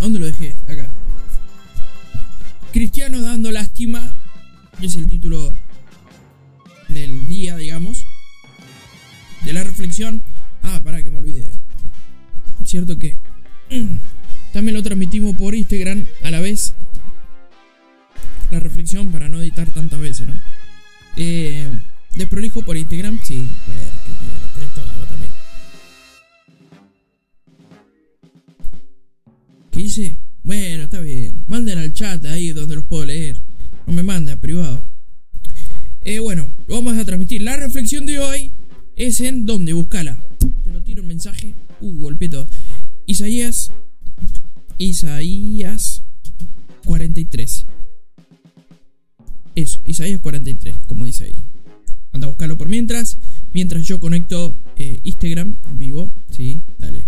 ¿Dónde lo dejé? Acá. Cristiano dando lástima. Es el título del día, digamos. De la reflexión. Ah, para que me olvide. Cierto que también lo transmitimos por Instagram a la vez. La reflexión para no editar tantas veces, ¿no? Eh, desprolijo por Instagram, sí. Bueno, que, Eh, bueno, vamos a transmitir. La reflexión de hoy es en donde, buscala. Te lo tiro un mensaje. Uh, golpeé todo. Isaías. Isaías 43. Eso, Isaías 43, como dice ahí. Anda a buscarlo por mientras. Mientras yo conecto eh, Instagram vivo. Sí, dale.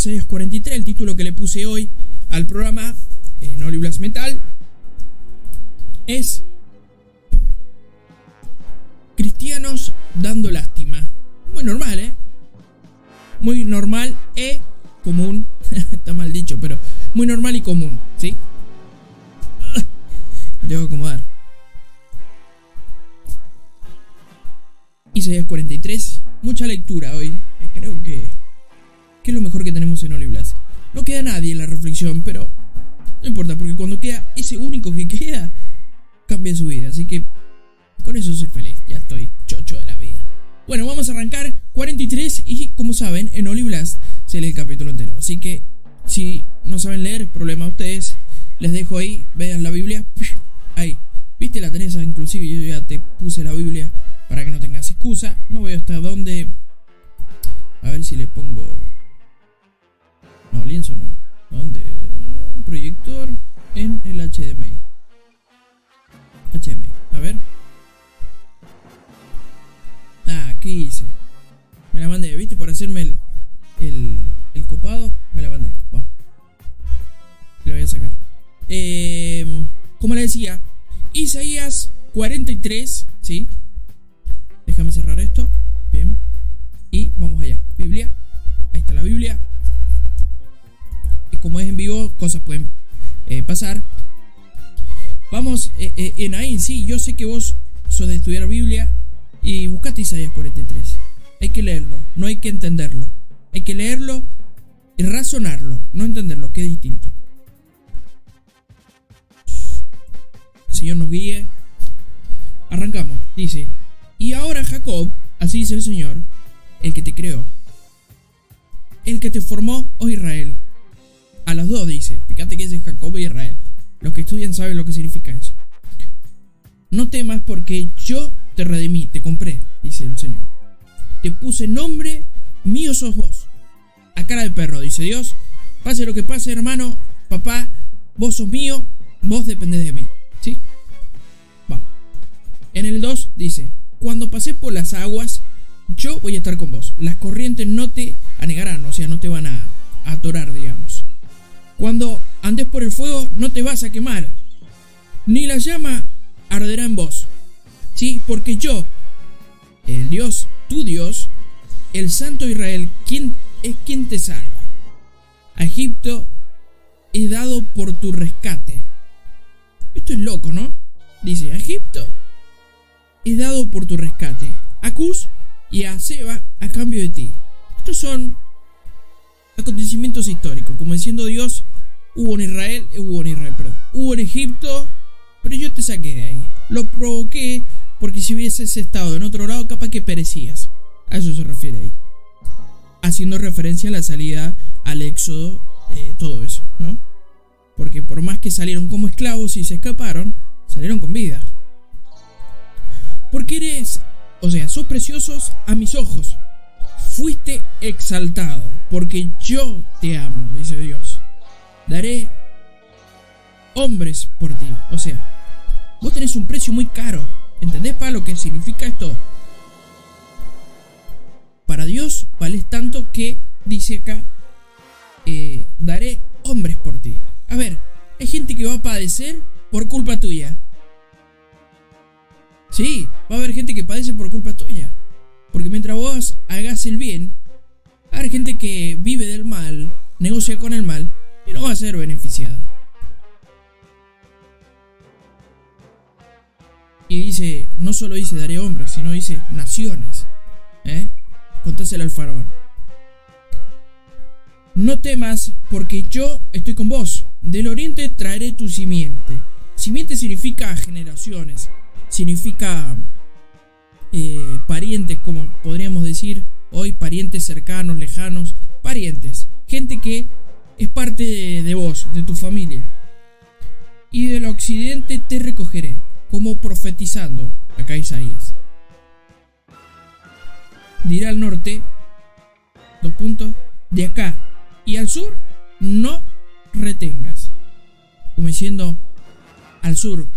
643, el título que le puse hoy al programa eh, en Oliblas Metal, es Cristianos dando lástima. Muy normal, ¿eh? Muy normal e común. Está mal dicho, pero muy normal y común, ¿sí? Me tengo que acomodar. Y 643, mucha lectura hoy. Eh, creo que es lo mejor que tenemos en Oliblas. No queda nadie en la reflexión, pero no importa, porque cuando queda ese único que queda, cambia su vida. Así que con eso soy feliz. Ya estoy chocho de la vida. Bueno, vamos a arrancar 43 y como saben, en Oliblas se lee el capítulo entero. Así que si no saben leer, problema a ustedes. Les dejo ahí, vean la Biblia. Ahí. ¿Viste la Teresa? Inclusive yo ya te puse la Biblia para que no tengas excusa. No veo hasta dónde. A ver si le pongo. En el HDMI. HDMI. A ver. Ah, aquí hice. Me la mandé, ¿viste? Por hacerme el, el, el copado, me la mandé. Va. Lo voy a sacar. Eh, como le decía, Isaías 43, ¿sí? Déjame cerrar esto. Bien. Y vamos allá. Biblia. Ahí está la Biblia. Y como es en vivo, cosas pueden eh, pasar. Vamos eh, eh, en ahí, sí, yo sé que vos sos de estudiar Biblia y buscate Isaías 43. Hay que leerlo, no hay que entenderlo. Hay que leerlo y razonarlo, no entenderlo, que es distinto. Señor nos guíe. Arrancamos, dice. Y ahora Jacob, así dice el Señor, el que te creó, el que te formó, oh Israel. A los dos dice, fíjate que es Jacob e Israel. Los que estudian saben lo que significa eso. No temas porque yo te redimí, te compré, dice el Señor. Te puse nombre, mío sos vos. A cara de perro, dice Dios. Pase lo que pase, hermano, papá, vos sos mío, vos dependés de mí. ¿Sí? Vamos. En el 2 dice, cuando pases por las aguas, yo voy a estar con vos. Las corrientes no te anegarán, o sea, no te van a atorar, digamos. Cuando andes por el fuego, no te vas a quemar, ni la llama arderá en vos. Sí, porque yo, el Dios, tu Dios, el Santo Israel, quien es quien te salva. A Egipto he dado por tu rescate. Esto es loco, ¿no? Dice, a Egipto he dado por tu rescate. A Cus y a Seba a cambio de ti. Estos son acontecimientos históricos, como diciendo Dios, hubo en Israel, hubo en Israel, perdón, hubo en Egipto, pero yo te saqué de ahí. Lo provoqué porque si hubieses estado en otro lado, capaz que perecías. A eso se refiere ahí. Haciendo referencia a la salida al éxodo, eh, todo eso, ¿no? Porque por más que salieron como esclavos y se escaparon, salieron con vida. porque eres, o sea, sos preciosos a mis ojos. Fuiste exaltado, porque yo te amo, dice Dios. Daré hombres por ti. O sea, vos tenés un precio muy caro. ¿Entendés para lo que significa esto? Para Dios vales tanto que dice acá, eh, daré hombres por ti. A ver, hay gente que va a padecer por culpa tuya. Sí, va a haber gente que padece por culpa tuya. Porque mientras vos hagas el bien, haber gente que vive del mal, negocia con el mal y no va a ser beneficiada. Y dice, no solo dice daré hombres, sino dice naciones. ¿Eh? Contáselo al faraón. No temas, porque yo estoy con vos. Del oriente traeré tu simiente. Simiente significa generaciones, significa eh, parientes, como podríamos decir hoy, parientes cercanos, lejanos, parientes, gente que es parte de, vos, de tu familia. Y del occidente te recogeré como profetizando, acá Isaías. Dirá al norte, dos puntos, de acá y al sur, no retengas. Como diciendo, al sur.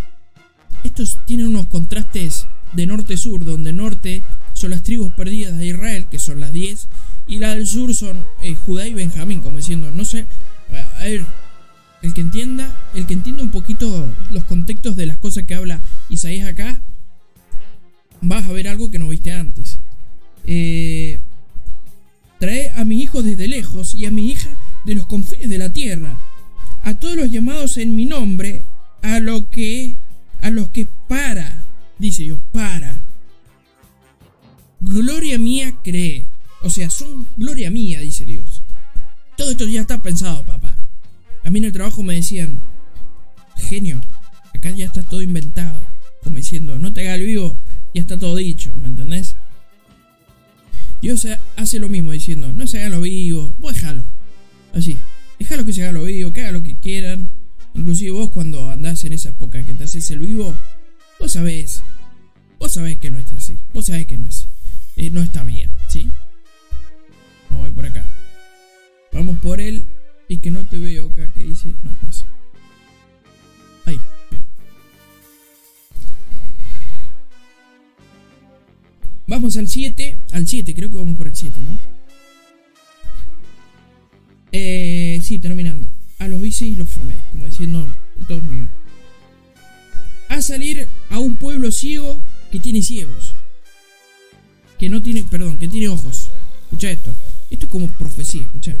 Estos tienen unos contrastes de norte-sur, donde norte son las tribus perdidas de Israel, que son las 10, y la del sur son eh, Judá y Benjamín, como diciendo, no sé, a ver, el que entienda, el que entienda un poquito los contextos de las cosas que habla Isaías acá, vas a ver algo que no viste antes. Eh, trae a mi hijo desde lejos y a mi hija de los confines de la tierra, a todos los llamados en mi nombre, a lo que a los que para, dice Dios, para. Gloria mía cree. O sea, son gloria mía, dice Dios. Todo esto ya está pensado, papá. A mí en el trabajo me decían, genio, acá ya está todo inventado. Como diciendo, no te hagas el vivo, ya está todo dicho, ¿me entendés? Dios hace lo mismo diciendo, no se hagan lo vivo, vos déjalo. Así, déjalo que se haga lo vivo, que haga lo que quieran. Inclusive vos cuando andás en esa época que te haces el vivo, vos sabés, vos sabés que no está así, vos sabés que no es, eh, no está bien, ¿sí? Vamos por acá. Vamos por él y que no te veo acá, que dice, no, más. Ahí, bien. Vamos al 7, al 7, creo que vamos por el 7, ¿no? Eh, sí, terminando. A los bicis los formé, como diciendo, todos míos. A salir a un pueblo ciego que tiene ciegos. Que no tiene, perdón, que tiene ojos. Escucha esto. Esto es como profecía, escucha.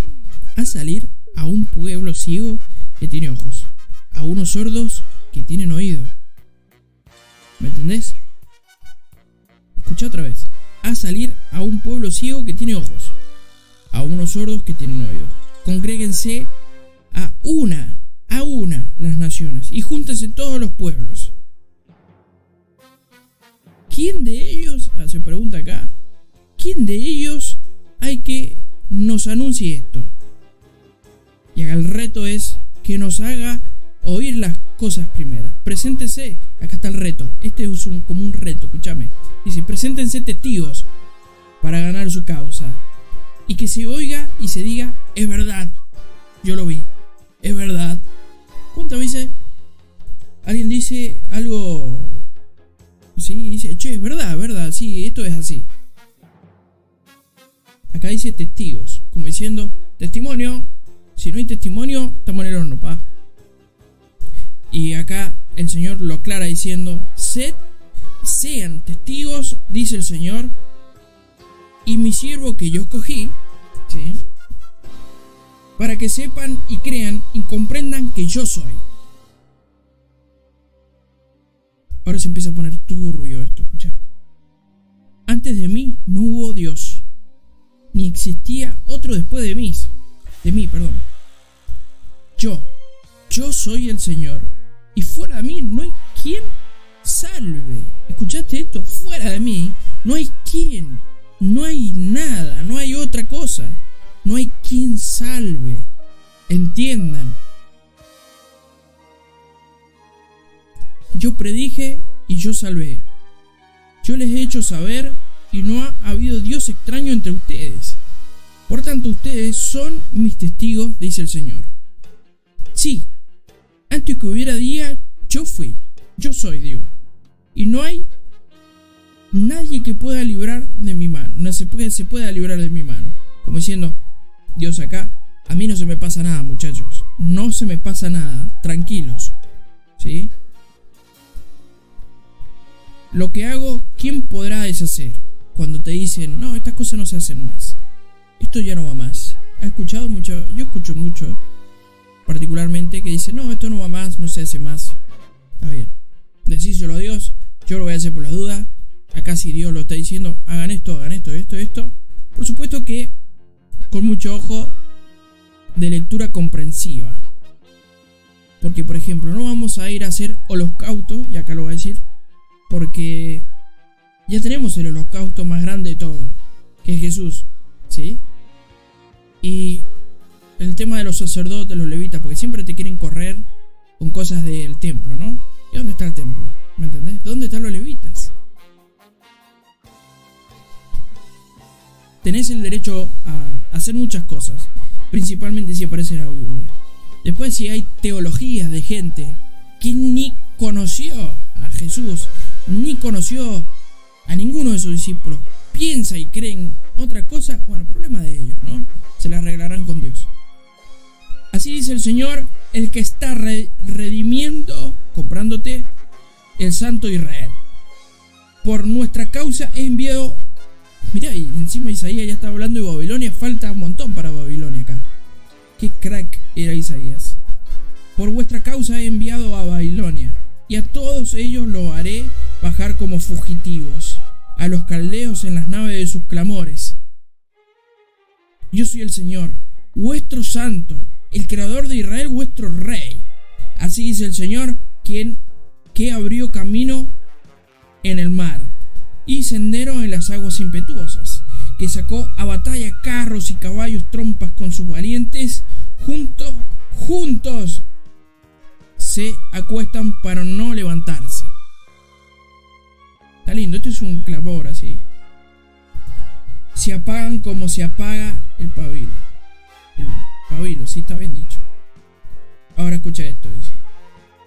A salir a un pueblo ciego que tiene ojos, a unos sordos que tienen oído. ¿Me entendés? Escucha otra vez. A salir a un pueblo ciego que tiene ojos, a unos sordos que tienen oídos. Congréguense a una, a una las naciones y júntense todos los pueblos. ¿Quién de ellos, ah, se pregunta acá, quién de ellos hay que nos anuncie esto? Y el reto es que nos haga oír las cosas primeras. Preséntese, acá está el reto. Este es un, como un reto, escúchame. Dice, preséntense testigos para ganar su causa. Y que se oiga y se diga, es verdad, yo lo vi, es verdad. ¿Cuántas veces alguien dice algo Sí, dice, che, es verdad, verdad, sí, esto es así. Acá dice testigos, como diciendo, testimonio, si no hay testimonio, estamos en el horno, pa. Y acá el Señor lo aclara diciendo, sed, sean testigos, dice el Señor, y mi siervo que yo escogí, para que sepan y crean y comprendan que yo soy. Ahora se empieza a poner turbio esto, escucha. Antes de mí no hubo Dios, ni existía otro después de mí, de mí, perdón. Yo, yo soy el Señor, y fuera de mí no hay quien salve. ¿Escuchaste esto? Fuera de mí no hay quien, no hay nada, no hay otra cosa, no hay quien salve. Entiendan. Yo predije y yo salvé. yo les he hecho saber y no ha habido Dios extraño entre ustedes. Por tanto, ustedes son mis testigos, dice el Señor. Sí, antes que hubiera día, yo fui, yo soy, digo. Y no hay nadie que pueda librar de mi mano, no se, puede, se pueda librar de mi mano. Como diciendo, Dios acá, a mí no se me pasa nada, muchachos. No se me pasa nada, tranquilos. ¿Sí? Lo que hago, ¿quién podrá deshacer? Cuando te dicen, no, estas cosas no se hacen más. Esto ya no va más. ¿Has escuchado mucho? Yo escucho mucho, particularmente, que dicen, no, esto no va más, no se hace más. Está bien. Decíselo a Dios, yo lo voy a hacer por la duda. Acá si Dios lo está diciendo, hagan esto, hagan esto, esto, esto. Por supuesto que con mucho ojo de lectura comprensiva. Porque, por ejemplo, no vamos a ir a hacer holocausto, y acá lo voy a decir, porque ya tenemos el holocausto más grande de todo, que es Jesús, ¿sí? Y el tema de los sacerdotes, los levitas, porque siempre te quieren correr con cosas del templo, ¿no? ¿Y dónde está el templo? ¿Me entendés? ¿Dónde están los levitas? Tenés el derecho a hacer muchas cosas, principalmente si aparece en la Biblia. Después si hay teologías de gente que ni conoció a Jesús, ni conoció a ninguno de sus discípulos, piensa y creen otra cosa, bueno, problema de ellos, ¿no? Se la arreglarán con Dios. Así dice el Señor, el que está redimiendo, comprándote, el santo Israel. Por nuestra causa he enviado... Mirá, y encima Isaías ya está hablando de Babilonia, falta un montón para Babilonia acá. Qué crack era Isaías. Por vuestra causa he enviado a Babilonia, y a todos ellos lo haré bajar como fugitivos, a los caldeos en las naves de sus clamores. Yo soy el Señor, vuestro santo, el creador de Israel, vuestro rey. Así dice el Señor, quien que abrió camino en el mar y sendero en las aguas impetuosas, que sacó a batalla carros y caballos trompas con sus valientes, juntos, juntos se acuestan para no levantarse. Está lindo, esto es un clamor así. Se apagan como se apaga el pabilo. El pabilo, sí está bien dicho. Ahora escucha esto, dice.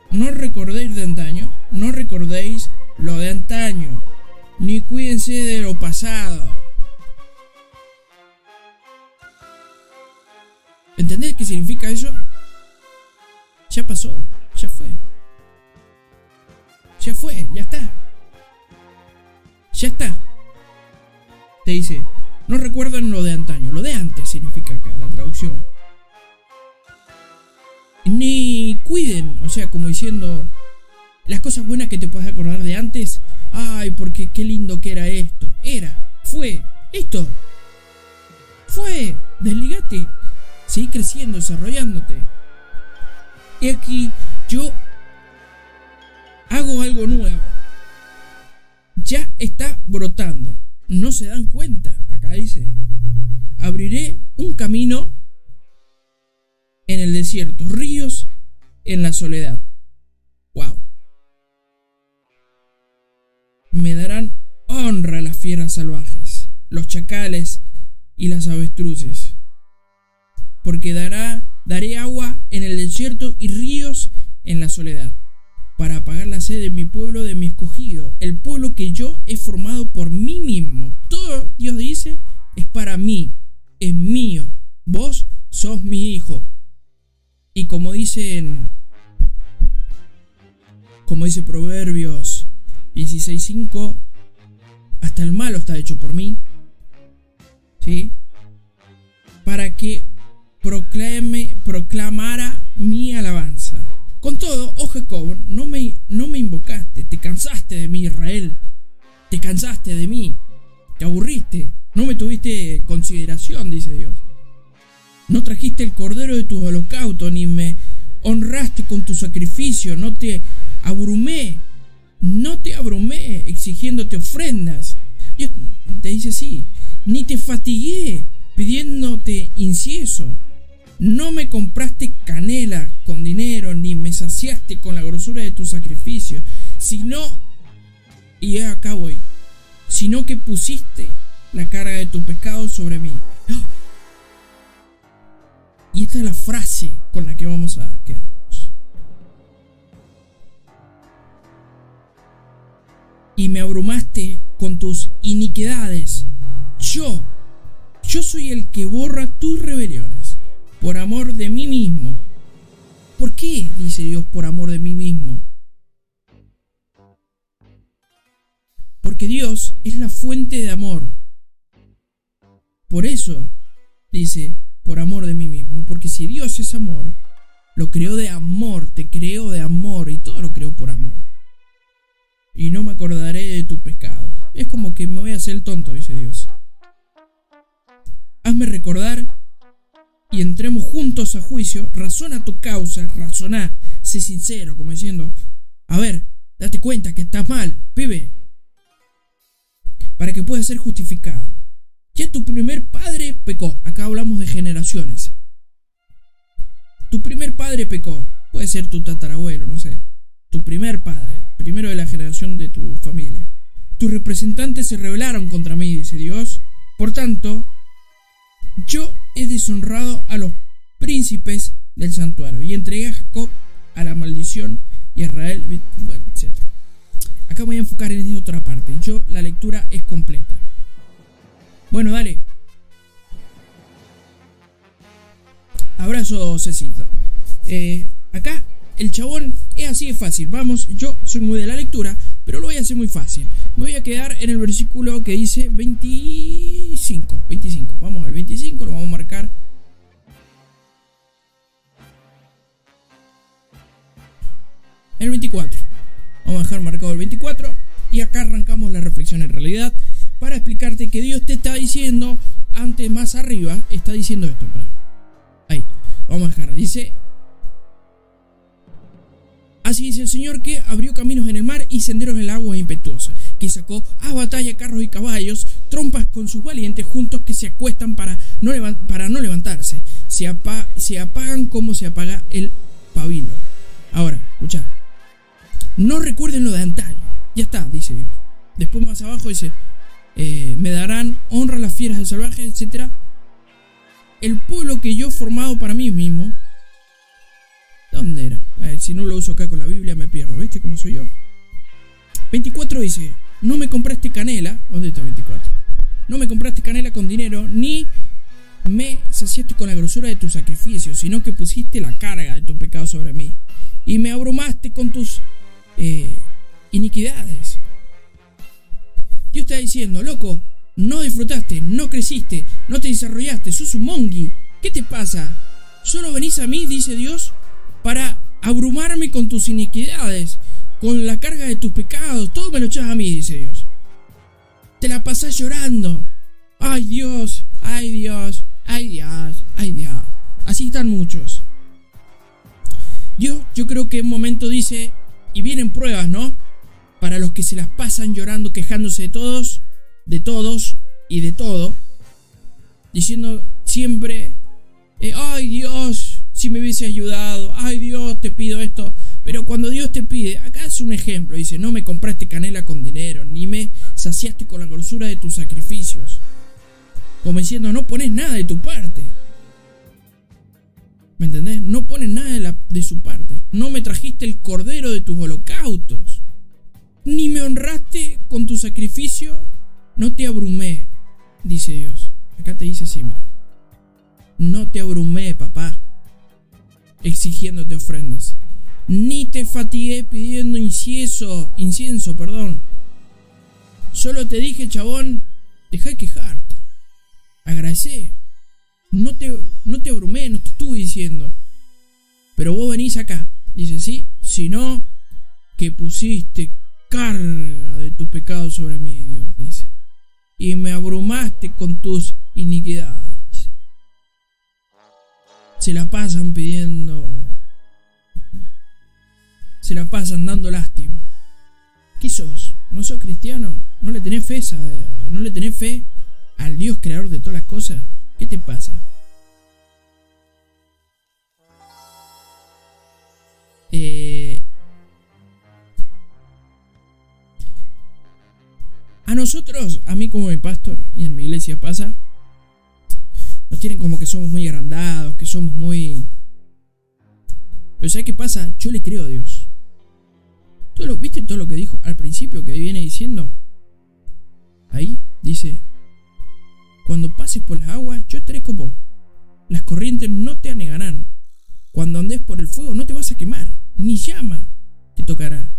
No recordéis de antaño, no recordéis lo de antaño, ni cuídense de lo pasado. ¿Entendés qué significa eso? Ya pasó, ya fue. Ya fue, ya está. Ya está. Te dice, no recuerdan lo de antaño, lo de antes significa acá la traducción. Ni cuiden, o sea, como diciendo, las cosas buenas que te puedes acordar de antes, ay, porque qué lindo que era esto. Era, fue, esto. Fue, desligate. Seguí creciendo, desarrollándote. Y aquí yo hago algo nuevo. Ya está brotando. No se dan cuenta. Acá dice. Abriré un camino en el desierto, ríos en la soledad. Wow. Me darán honra las fieras salvajes, los chacales y las avestruces. Porque dará, daré agua en el desierto y ríos en la soledad para apagar la sed de mi pueblo, de mi escogido, el pueblo que yo he formado por mí mismo. Todo Dios dice es para mí, es mío. Vos sos mi hijo. Y como dicen, como dice Proverbios 16:5, hasta el malo está hecho por mí. ¿Sí? Para que proclame, proclamara mi alabanza. No me, no me invocaste, te cansaste de mí, Israel. Te cansaste de mí, te aburriste, no me tuviste consideración, dice Dios. No trajiste el cordero de tus holocaustos, ni me honraste con tu sacrificio, no te abrumé, no te abrumé exigiéndote ofrendas. Dios te dice así, ni te fatigué pidiéndote incienso no me compraste canela con dinero, ni me saciaste con la grosura de tu sacrificio, sino, y acá voy, sino que pusiste la carga de tu pecado sobre mí. Y esta es la frase con la que vamos a quedarnos. Y me abrumaste con tus iniquidades. Yo, yo soy el que borra tus rebeliones por amor de mí mismo. ¿Por qué? dice Dios, por amor de mí mismo. Porque Dios es la fuente de amor. Por eso, dice, por amor de mí mismo. Porque si Dios es amor, lo creó de amor, te creó de amor y todo lo creó por amor. Y no me acordaré de tus pecados. Es como que me voy a hacer tonto, dice Dios. Hazme recordar y entremos juntos a juicio. Razona tu causa, razona, sé sincero, como diciendo, a ver, date cuenta que estás mal, pibe. Para que puedas ser justificado. Ya tu primer padre pecó. Acá hablamos de generaciones. Tu primer padre pecó. Puede ser tu tatarabuelo, no sé. Tu primer padre, primero de la generación de tu familia. Tus representantes se rebelaron contra mí, dice Dios. Por tanto, yo he deshonrado a los príncipes del santuario y entregué a Jacob a la maldición y a Israel, etc. Acá voy a enfocar en esta otra parte. Yo, la lectura es completa. Bueno, dale. Abrazo, Cecito. Eh, acá el chabón es así de fácil. Vamos, yo soy muy de la lectura, pero lo voy a hacer muy fácil. Me voy a quedar en el versículo que dice 25. 25. Vamos al 25, lo vamos a marcar. El 24. Vamos a dejar marcado el 24. Y acá arrancamos la reflexión en realidad para explicarte que Dios te está diciendo, antes más arriba, está diciendo esto. Para. Ahí, vamos a dejar. Dice, Así dice el Señor que abrió caminos en el mar y senderos en el agua impetuosa, que sacó a batalla carros y caballos, trompas con sus valientes juntos que se acuestan para no, levantarse, se, se apagan como se apaga el pabilo. Ahora, escucha, no recuerden lo de antaño, ya está, dice Dios. Después más abajo dice, eh, me darán honra a las fieras del salvaje, etc. El pueblo que yo he formado para mí mismo, ¿dónde era? si no lo uso acá con la Biblia me pierdo, ¿viste cómo soy yo? 24 dice, no me compraste canela, ¿dónde está 24? No me compraste canela con dinero, ni me saciaste con la grosura de tus sacrificios, sino que pusiste la carga de tu pecado sobre mí, y me abrumaste con tus eh, iniquidades. Dios está diciendo, loco, no disfrutaste, no creciste, no te desarrollaste, sos un mongi. ¿Qué te pasa? Solo venís a mí, dice Dios, para abrumarme con tus iniquidades, con la carga de tus pecados. Todo me lo echas a mí, dice Dios. Te la pasás llorando. Ay Dios, ay Dios, ay Dios, ay Dios. Así están muchos. Dios, yo creo que en un momento dice, y vienen pruebas, ¿no? para los que se las pasan llorando, quejándose de todos, de todos y de todo, diciendo siempre, eh, ay Dios, si me hubiese ayudado, ay Dios, te pido esto, pero cuando Dios te pide, acá es un ejemplo, dice, no me compraste canela con dinero, ni me saciaste con la grosura de tus sacrificios, como diciendo, no pones nada de tu parte. ¿Me entendés? No pones nada de, de su parte. No me trajiste el cordero de tus holocaustos ni me honraste con tu sacrificio, no te abrumé, dice Dios. Acá te dice así, mira. No te abrumé, papá, exigiéndote ofrendas. Ni te fatigué pidiendo incienso, incienso, perdón. Solo te dije, chabón, deja de quejarte. Agradecé. No te, no te abrumé, no te estuve diciendo. Pero vos venís acá. Dice, sí, si no, que pusiste carga de tus pecados sobre mí, Dios dice, y me abrumaste con tus iniquidades. Se la pasan pidiendo, se la pasan dando lástima. ¿Qué sos? ¿No sos cristiano? ¿No le tenés fe, ¿No le tenés fe al Dios creador de todas las cosas? ¿Qué te pasa? nosotros, a mí como mi pastor y en mi iglesia pasa, nos tienen como que somos muy agrandados, que somos muy... Pero ¿sabes qué pasa? Yo le creo a Dios. Todo lo, ¿Viste todo lo que dijo al principio que viene diciendo? Ahí dice, cuando pases por las aguas, yo estaré con vos. Las corrientes no te anegarán. Cuando andes por el fuego no te vas a quemar, ni llama te tocará.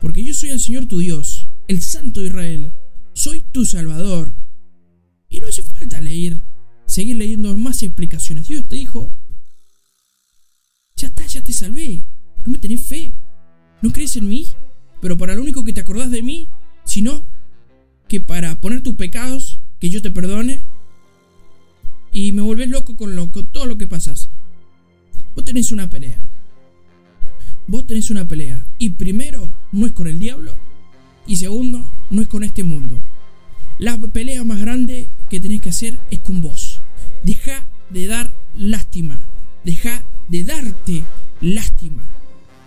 Porque yo soy el Señor tu Dios, el Santo Israel. Soy tu Salvador. Y no hace falta leer seguir leyendo más explicaciones. Dios te dijo, ya está, ya te salvé. No me tenés fe. ¿No crees en mí? Pero para lo único que te acordás de mí, sino que para poner tus pecados, que yo te perdone, y me volvés loco con, lo, con todo lo que pasas. Vos tenés una pelea. Vos tenés una pelea. Y primero, no es con el diablo. Y segundo, no es con este mundo. La pelea más grande que tenés que hacer es con vos. Deja de dar lástima. Deja de darte lástima.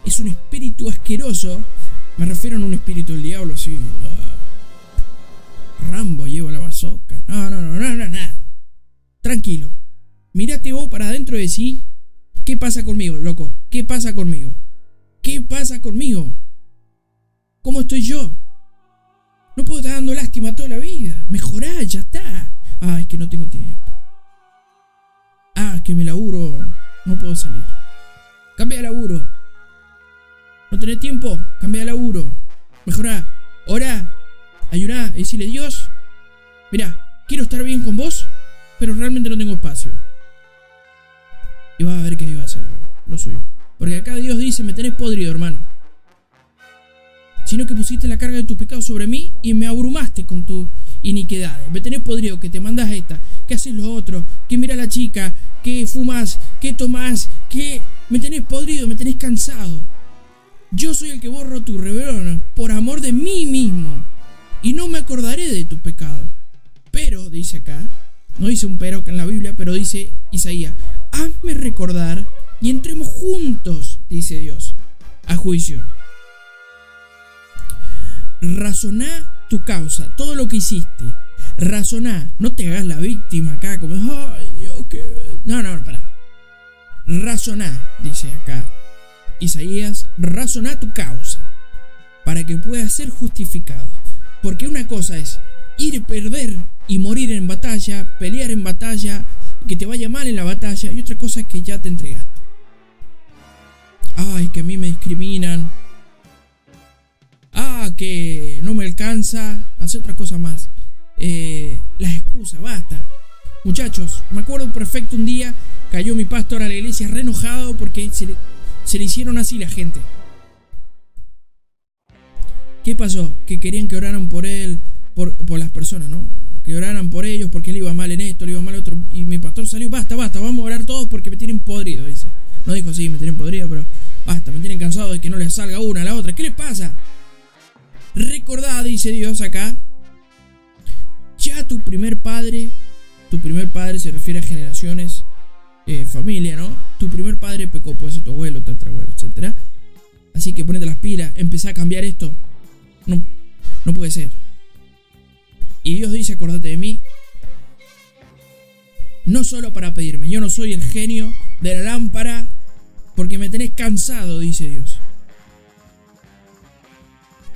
Es un espíritu asqueroso. Me refiero a un espíritu del diablo, sí. Rambo lleva la bazooka. No, no, no, no, no, nada. Tranquilo. Mírate vos para adentro de sí. ¿Qué pasa conmigo, loco? ¿Qué pasa conmigo? ¿Qué pasa conmigo? ¿Cómo estoy yo? No puedo estar dando lástima toda la vida. Mejorá, ya está. Ah, es que no tengo tiempo. Que me laburo. No puedo salir. Cambia de laburo. ¿No tenés tiempo? Cambia de laburo. Mejorá. Ora. Ayuná. Decirle Dios. Mira, quiero estar bien con vos, pero realmente no tengo espacio. Y vas a ver que Dios hacer lo suyo. Porque acá Dios dice, me tenés podrido, hermano. Sino que pusiste la carga de tus pecados sobre mí y me abrumaste con tu iniquidades. Me tenés podrido que te mandas esta, que haces lo otro, que mira a la chica, que fumas, que tomás, que me tenés podrido, me tenés cansado. Yo soy el que borro tu rebelión por amor de mí mismo y no me acordaré de tu pecado. Pero, dice acá, no dice un pero en la Biblia, pero dice Isaías, hazme recordar y entremos juntos, dice Dios, a juicio. Razoná tu causa, todo lo que hiciste. Razoná, no te hagas la víctima acá como, Que... No, no, para. Razoná, dice acá Isaías, razoná tu causa para que puedas ser justificado. Porque una cosa es ir perder y morir en batalla, pelear en batalla, que te vaya mal en la batalla, y otra cosa es que ya te entregaste. Ay, que a mí me discriminan, Ah, que no me alcanza. Hace otra cosa más. Eh, las excusas, basta. Muchachos, me acuerdo perfecto un día cayó mi pastor a la iglesia re porque se le, se le hicieron así la gente. ¿Qué pasó? Que querían que oraran por él, por, por, las personas, ¿no? Que oraran por ellos porque él iba mal en esto, le iba mal en otro. Y mi pastor salió, basta, basta, vamos a orar todos porque me tienen podrido, dice. No dijo así, me tienen podrido, pero basta, me tienen cansado de que no les salga una a la otra. ¿Qué les pasa? Recordad, dice Dios acá, ya tu primer padre, tu primer padre se refiere a generaciones, eh, familia, ¿no? Tu primer padre pecó, puede ser tu abuelo, tatarabuelo, etc. Así que ponete las pilas, empezá a cambiar esto. No, no puede ser. Y Dios dice, acordate de mí. No solo para pedirme, yo no soy el genio de la lámpara porque me tenés cansado, dice Dios.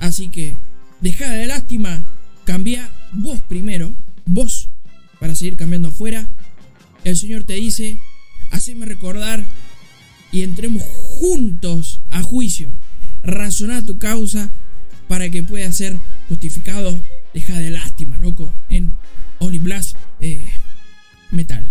Así que, deja de lástima, cambia vos primero, vos, para seguir cambiando afuera, el Señor te dice, haceme recordar y entremos juntos a juicio. Razona tu causa para que pueda ser justificado. Deja de lástima, loco, en Oli Blast eh, Metal.